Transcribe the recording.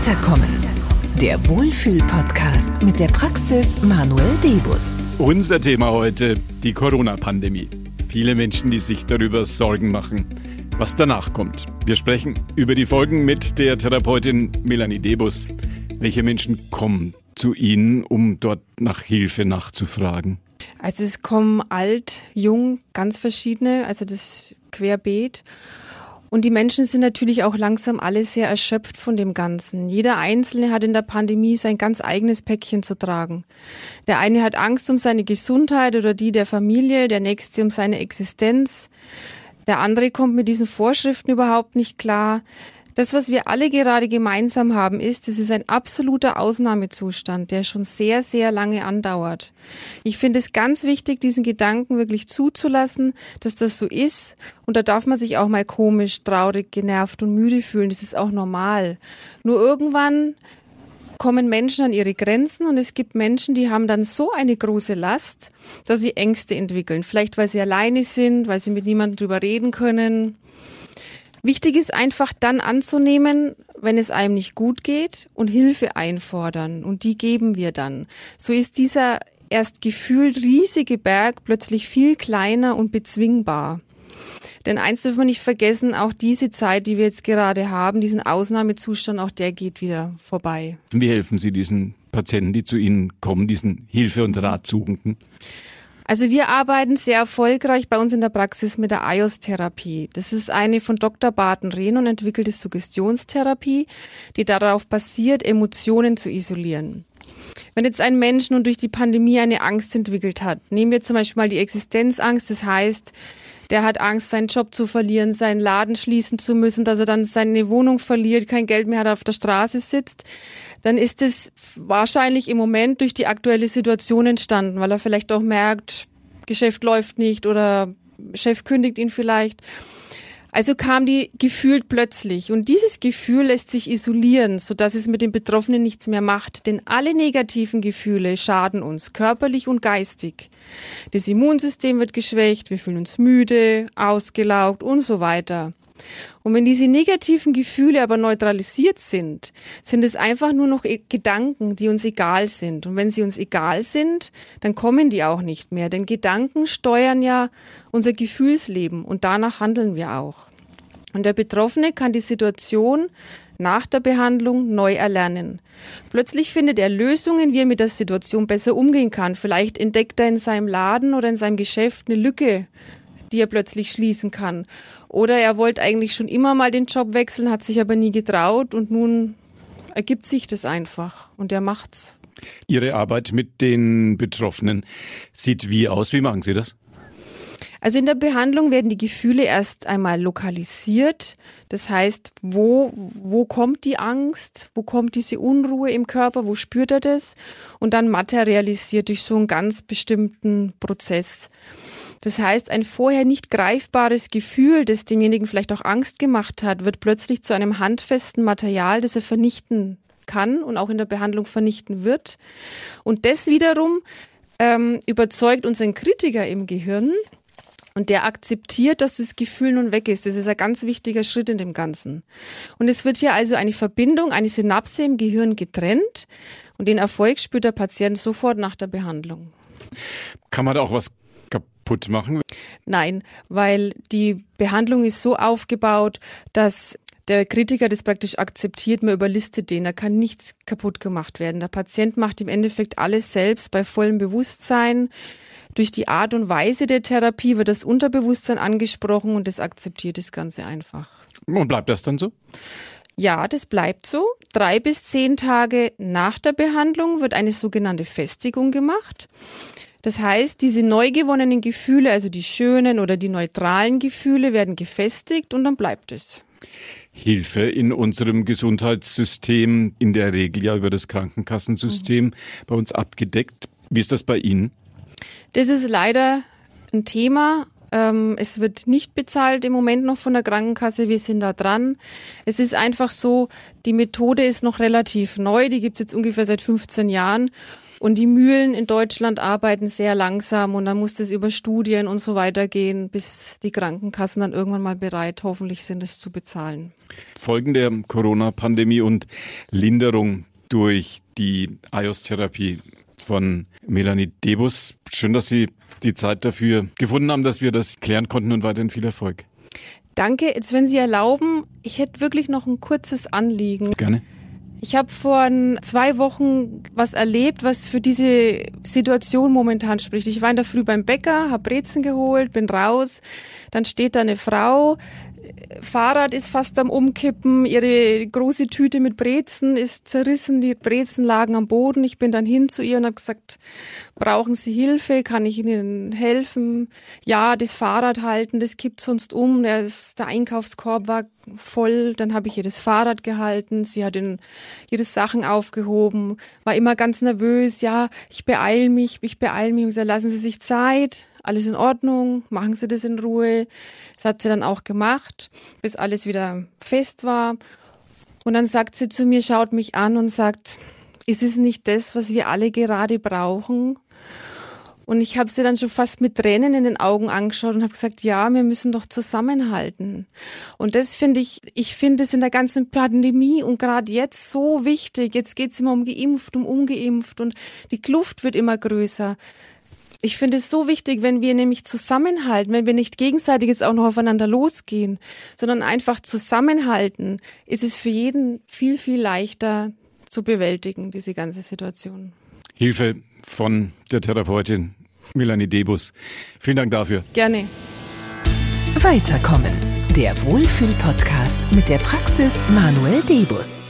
Weiterkommen. Der Wohlfühl-Podcast mit der Praxis Manuel Debus. Unser Thema heute, die Corona-Pandemie. Viele Menschen, die sich darüber Sorgen machen, was danach kommt. Wir sprechen über die Folgen mit der Therapeutin Melanie Debus. Welche Menschen kommen zu Ihnen, um dort nach Hilfe nachzufragen? Also es kommen alt, jung, ganz verschiedene, also das querbeet. Und die Menschen sind natürlich auch langsam alle sehr erschöpft von dem Ganzen. Jeder Einzelne hat in der Pandemie sein ganz eigenes Päckchen zu tragen. Der eine hat Angst um seine Gesundheit oder die der Familie, der nächste um seine Existenz. Der andere kommt mit diesen Vorschriften überhaupt nicht klar. Das, was wir alle gerade gemeinsam haben, ist, es ist ein absoluter Ausnahmezustand, der schon sehr, sehr lange andauert. Ich finde es ganz wichtig, diesen Gedanken wirklich zuzulassen, dass das so ist. Und da darf man sich auch mal komisch, traurig, genervt und müde fühlen. Das ist auch normal. Nur irgendwann kommen Menschen an ihre Grenzen und es gibt Menschen, die haben dann so eine große Last, dass sie Ängste entwickeln. Vielleicht weil sie alleine sind, weil sie mit niemandem drüber reden können Wichtig ist einfach dann anzunehmen, wenn es einem nicht gut geht und Hilfe einfordern. Und die geben wir dann. So ist dieser erst gefühlt riesige Berg plötzlich viel kleiner und bezwingbar. Denn eins dürfen wir nicht vergessen, auch diese Zeit, die wir jetzt gerade haben, diesen Ausnahmezustand, auch der geht wieder vorbei. Wie helfen Sie diesen Patienten, die zu Ihnen kommen, diesen Hilfe- und Ratsuchenden? Also wir arbeiten sehr erfolgreich bei uns in der Praxis mit der IOS-Therapie. Das ist eine von Dr. Barton Rehn entwickelte Suggestionstherapie, die darauf basiert, Emotionen zu isolieren. Wenn jetzt ein Mensch nun durch die Pandemie eine Angst entwickelt hat, nehmen wir zum Beispiel mal die Existenzangst, das heißt, der hat Angst, seinen Job zu verlieren, seinen Laden schließen zu müssen, dass er dann seine Wohnung verliert, kein Geld mehr hat, auf der Straße sitzt, dann ist es wahrscheinlich im Moment durch die aktuelle Situation entstanden, weil er vielleicht auch merkt, Geschäft läuft nicht oder Chef kündigt ihn vielleicht. Also kam die gefühlt plötzlich und dieses Gefühl lässt sich isolieren, so dass es mit den Betroffenen nichts mehr macht, denn alle negativen Gefühle schaden uns körperlich und geistig. Das Immunsystem wird geschwächt, wir fühlen uns müde, ausgelaugt und so weiter. Und wenn diese negativen Gefühle aber neutralisiert sind, sind es einfach nur noch e- Gedanken, die uns egal sind. Und wenn sie uns egal sind, dann kommen die auch nicht mehr. Denn Gedanken steuern ja unser Gefühlsleben und danach handeln wir auch. Und der Betroffene kann die Situation nach der Behandlung neu erlernen. Plötzlich findet er Lösungen, wie er mit der Situation besser umgehen kann. Vielleicht entdeckt er in seinem Laden oder in seinem Geschäft eine Lücke, die er plötzlich schließen kann. Oder er wollte eigentlich schon immer mal den Job wechseln, hat sich aber nie getraut und nun ergibt sich das einfach und er macht's. Ihre Arbeit mit den Betroffenen sieht wie aus? Wie machen Sie das? Also in der Behandlung werden die Gefühle erst einmal lokalisiert. Das heißt, wo, wo kommt die Angst? Wo kommt diese Unruhe im Körper? Wo spürt er das? Und dann materialisiert durch so einen ganz bestimmten Prozess. Das heißt, ein vorher nicht greifbares Gefühl, das demjenigen vielleicht auch Angst gemacht hat, wird plötzlich zu einem handfesten Material, das er vernichten kann und auch in der Behandlung vernichten wird. Und das wiederum ähm, überzeugt unseren Kritiker im Gehirn, und der akzeptiert, dass das Gefühl nun weg ist. Das ist ein ganz wichtiger Schritt in dem Ganzen. Und es wird hier also eine Verbindung, eine Synapse im Gehirn getrennt. Und den Erfolg spürt der Patient sofort nach der Behandlung. Kann man da auch was kaputt machen? Nein, weil die Behandlung ist so aufgebaut, dass der Kritiker das praktisch akzeptiert, man überlistet den, da kann nichts kaputt gemacht werden. Der Patient macht im Endeffekt alles selbst bei vollem Bewusstsein. Durch die Art und Weise der Therapie wird das Unterbewusstsein angesprochen und das akzeptiert das Ganze einfach. Und bleibt das dann so? Ja, das bleibt so. Drei bis zehn Tage nach der Behandlung wird eine sogenannte Festigung gemacht. Das heißt, diese neu gewonnenen Gefühle, also die schönen oder die neutralen Gefühle, werden gefestigt und dann bleibt es. Hilfe in unserem Gesundheitssystem, in der Regel ja über das Krankenkassensystem mhm. bei uns abgedeckt. Wie ist das bei Ihnen? Das ist leider ein Thema. Ähm, es wird nicht bezahlt im Moment noch von der Krankenkasse. Wir sind da dran. Es ist einfach so, die Methode ist noch relativ neu. Die gibt es jetzt ungefähr seit 15 Jahren. Und die Mühlen in Deutschland arbeiten sehr langsam und dann muss das über Studien und so weiter gehen, bis die Krankenkassen dann irgendwann mal bereit hoffentlich sind, es zu bezahlen. Folgen der Corona-Pandemie und Linderung durch die IOS-Therapie von Melanie Debus. Schön, dass Sie die Zeit dafür gefunden haben, dass wir das klären konnten und weiterhin viel Erfolg. Danke. Jetzt, wenn Sie erlauben, ich hätte wirklich noch ein kurzes Anliegen. Gerne. Ich habe vor zwei Wochen was erlebt, was für diese Situation momentan spricht. Ich war in der Früh beim Bäcker, habe Brezen geholt, bin raus. Dann steht da eine Frau, Fahrrad ist fast am Umkippen, ihre große Tüte mit Brezen ist zerrissen, die Brezen lagen am Boden. Ich bin dann hin zu ihr und habe gesagt, brauchen Sie Hilfe? Kann ich Ihnen helfen? Ja, das Fahrrad halten, das kippt sonst um. Der, der Einkaufskorb war voll. Dann habe ich ihr das Fahrrad gehalten. Sie hat in, ihre Sachen aufgehoben, war immer ganz nervös. Ja, ich beeil mich, ich beeil mich. Und gesagt, lassen Sie sich Zeit alles in Ordnung, machen Sie das in Ruhe. Das hat sie dann auch gemacht, bis alles wieder fest war. Und dann sagt sie zu mir, schaut mich an und sagt, ist es nicht das, was wir alle gerade brauchen? Und ich habe sie dann schon fast mit Tränen in den Augen angeschaut und habe gesagt, ja, wir müssen doch zusammenhalten. Und das finde ich, ich finde es in der ganzen Pandemie und gerade jetzt so wichtig. Jetzt geht es immer um geimpft, um ungeimpft und die Kluft wird immer größer. Ich finde es so wichtig, wenn wir nämlich zusammenhalten, wenn wir nicht gegenseitig jetzt auch noch aufeinander losgehen, sondern einfach zusammenhalten, ist es für jeden viel, viel leichter zu bewältigen, diese ganze Situation. Hilfe von der Therapeutin Melanie Debus. Vielen Dank dafür. Gerne. Weiterkommen. Der Wohlfühl-Podcast mit der Praxis Manuel Debus.